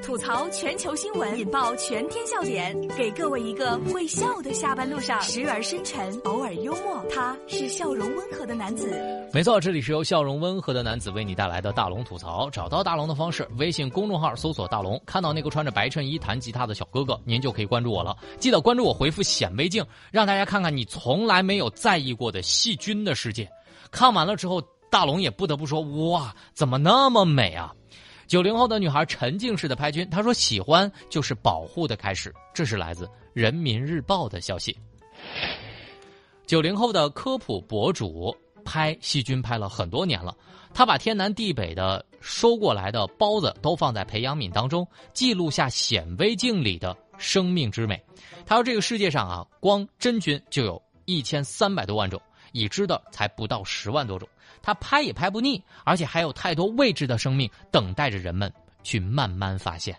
吐槽全球新闻，引爆全天笑点，给各位一个会笑的下班路上，时而深沉，偶尔幽默。他是笑容温和的男子。没错，这里是由笑容温和的男子为你带来的大龙吐槽。找到大龙的方式，微信公众号搜索“大龙”，看到那个穿着白衬衣弹吉他的小哥哥，您就可以关注我了。记得关注我，回复“显微镜”，让大家看看你从来没有在意过的细菌的世界。看完了之后，大龙也不得不说：哇，怎么那么美啊！九零后的女孩沉浸式的拍菌，她说：“喜欢就是保护的开始。”这是来自《人民日报》的消息。九零后的科普博主拍细菌拍了很多年了，他把天南地北的收过来的包子都放在培养皿当中，记录下显微镜里的生命之美。他说：“这个世界上啊，光真菌就有一千三百多万种，已知的才不到十万多种。”他拍也拍不腻，而且还有太多未知的生命等待着人们去慢慢发现。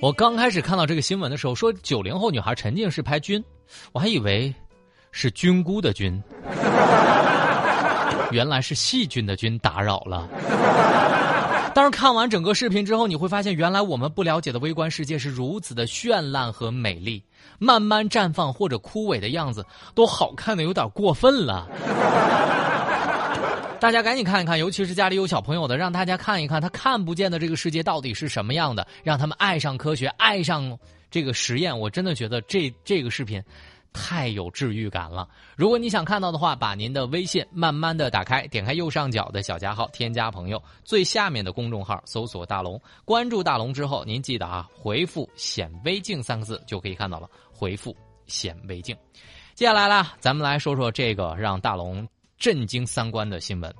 我刚开始看到这个新闻的时候，说九零后女孩沉浸式拍菌，我还以为。是菌菇的菌，原来是细菌的菌打扰了。但是看完整个视频之后，你会发现，原来我们不了解的微观世界是如此的绚烂和美丽，慢慢绽放或者枯萎的样子，都好看的有点过分了。大家赶紧看一看，尤其是家里有小朋友的，让大家看一看他看不见的这个世界到底是什么样的，让他们爱上科学，爱上这个实验。我真的觉得这这个视频。太有治愈感了！如果你想看到的话，把您的微信慢慢的打开，点开右上角的小加号，添加朋友，最下面的公众号搜索“大龙”，关注大龙之后，您记得啊，回复“显微镜”三个字就可以看到了。回复“显微镜”，接下来啦，咱们来说说这个让大龙震惊三观的新闻：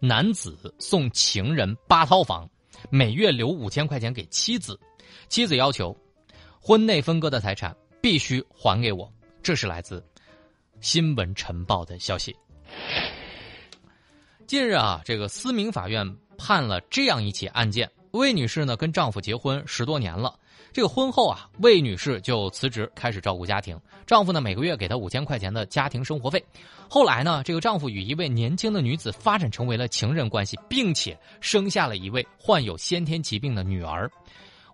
男子送情人八套房，每月留五千块钱给妻子，妻子要求婚内分割的财产必须还给我。这是来自《新闻晨报》的消息。近日啊，这个思明法院判了这样一起案件：魏女士呢跟丈夫结婚十多年了，这个婚后啊，魏女士就辞职开始照顾家庭，丈夫呢每个月给她五千块钱的家庭生活费。后来呢，这个丈夫与一位年轻的女子发展成为了情人关系，并且生下了一位患有先天疾病的女儿。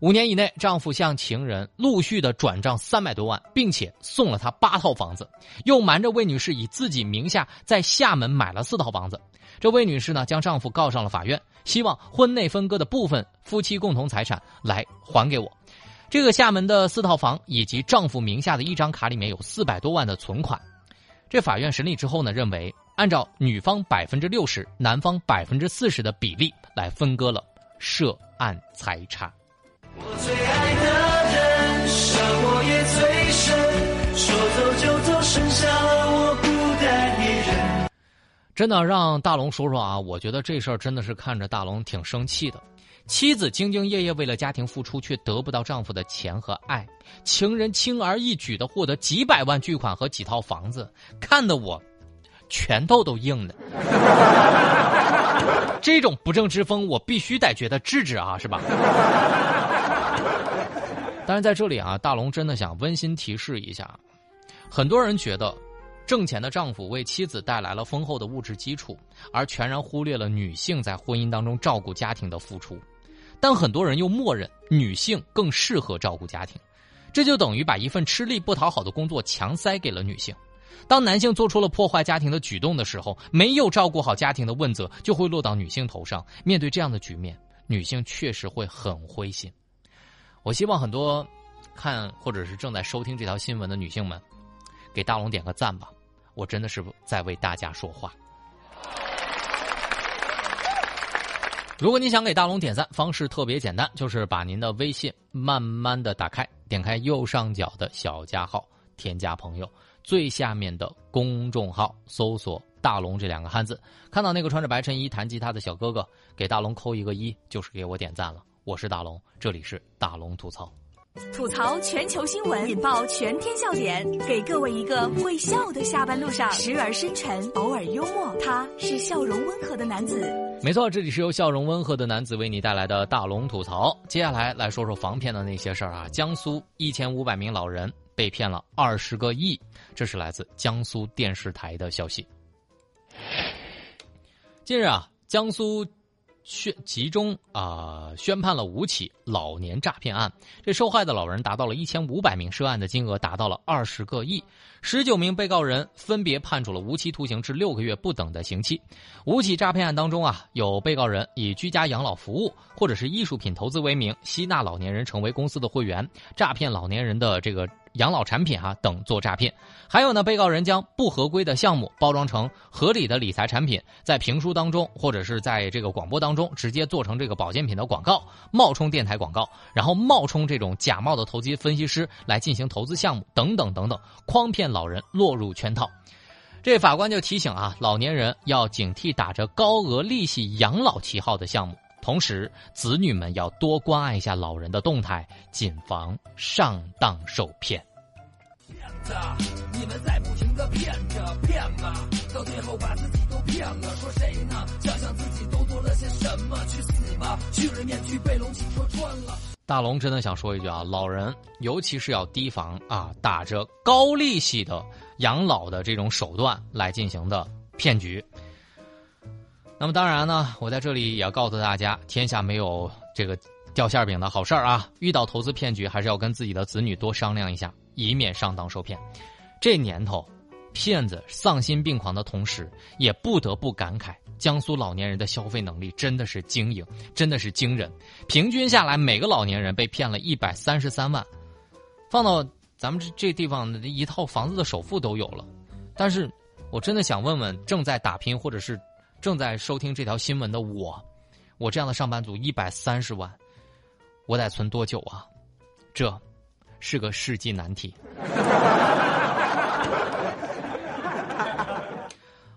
五年以内，丈夫向情人陆续的转账三百多万，并且送了她八套房子，又瞒着魏女士以自己名下在厦门买了四套房子。这魏女士呢，将丈夫告上了法院，希望婚内分割的部分夫妻共同财产来还给我。这个厦门的四套房以及丈夫名下的一张卡里面有四百多万的存款。这法院审理之后呢，认为按照女方百分之六十、男方百分之四十的比例来分割了涉案财产。我最爱的人，伤我也最深。说走就走，剩下了我孤单一人。真的让大龙说说啊，我觉得这事儿真的是看着大龙挺生气的。妻子兢兢业业为了家庭付出，却得不到丈夫的钱和爱；情人轻而易举的获得几百万巨款和几套房子，看得我拳头都硬的。这种不正之风，我必须得觉得制止啊，是吧？但是在这里啊，大龙真的想温馨提示一下，很多人觉得，挣钱的丈夫为妻子带来了丰厚的物质基础，而全然忽略了女性在婚姻当中照顾家庭的付出。但很多人又默认女性更适合照顾家庭，这就等于把一份吃力不讨好的工作强塞给了女性。当男性做出了破坏家庭的举动的时候，没有照顾好家庭的问责就会落到女性头上。面对这样的局面，女性确实会很灰心。我希望很多看或者是正在收听这条新闻的女性们，给大龙点个赞吧！我真的是在为大家说话。如果你想给大龙点赞，方式特别简单，就是把您的微信慢慢的打开，点开右上角的小加号，添加朋友，最下面的公众号搜索“大龙”这两个汉字，看到那个穿着白衬衣弹吉他的小哥哥，给大龙扣一个一，就是给我点赞了。我是大龙，这里是大龙吐槽，吐槽全球新闻，引爆全天笑点，给各位一个会笑的下班路上，时而深沉，偶尔幽默。他是笑容温和的男子。没错，这里是由笑容温和的男子为你带来的大龙吐槽。接下来来说说防骗的那些事儿啊。江苏一千五百名老人被骗了二十个亿，这是来自江苏电视台的消息。近日啊，江苏。宣集中啊宣判了五起老年诈骗案，这受害的老人达到了一千五百名，涉案的金额达到了二十个亿，十九名被告人分别判处了无期徒刑至六个月不等的刑期。五起诈骗案当中啊，有被告人以居家养老服务或者是艺术品投资为名，吸纳老年人成为公司的会员，诈骗老年人的这个。养老产品啊等做诈骗，还有呢，被告人将不合规的项目包装成合理的理财产品，在评书当中或者是在这个广播当中直接做成这个保健品的广告，冒充电台广告，然后冒充这种假冒的投机分析师来进行投资项目等等等等，诓骗老人落入圈套。这法官就提醒啊，老年人要警惕打着高额利息养老旗号的项目。同时，子女们要多关爱一下老人的动态，谨防上当受骗。骗子，你们在不停的骗着骗嘛，到最后把自己都骗了。说谁呢？想想自己都做了些什么，去死吧！巨人面具被龙脊戳穿了。大龙真的想说一句啊，老人尤其是要提防啊，打着高利息的养老的这种手段来进行的骗局。那么当然呢，我在这里也要告诉大家，天下没有这个掉馅饼的好事儿啊！遇到投资骗局，还是要跟自己的子女多商量一下，以免上当受骗。这年头，骗子丧心病狂的同时，也不得不感慨，江苏老年人的消费能力真的是经营，真的是惊人。平均下来，每个老年人被骗了一百三十三万，放到咱们这这地方，一套房子的首付都有了。但是，我真的想问问正在打拼或者是。正在收听这条新闻的我，我这样的上班族一百三十万，我得存多久啊？这是个世纪难题。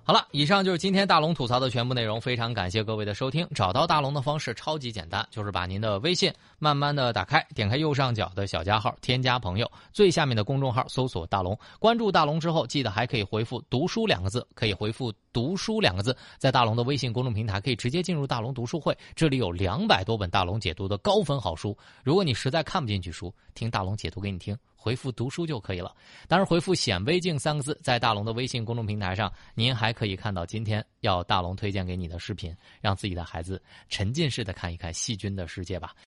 好了，以上就是今天大龙吐槽的全部内容。非常感谢各位的收听。找到大龙的方式超级简单，就是把您的微信慢慢的打开，点开右上角的小加号，添加朋友，最下面的公众号搜索大龙，关注大龙之后，记得还可以回复“读书”两个字，可以回复“读书”两个字，在大龙的微信公众平台可以直接进入大龙读书会，这里有两百多本大龙解读的高分好书。如果你实在看不进去书，听大龙解读给你听。回复读书就可以了。当然，回复“显微镜”三个字，在大龙的微信公众平台上，您还可以看到今天要大龙推荐给你的视频，让自己的孩子沉浸式的看一看细菌的世界吧。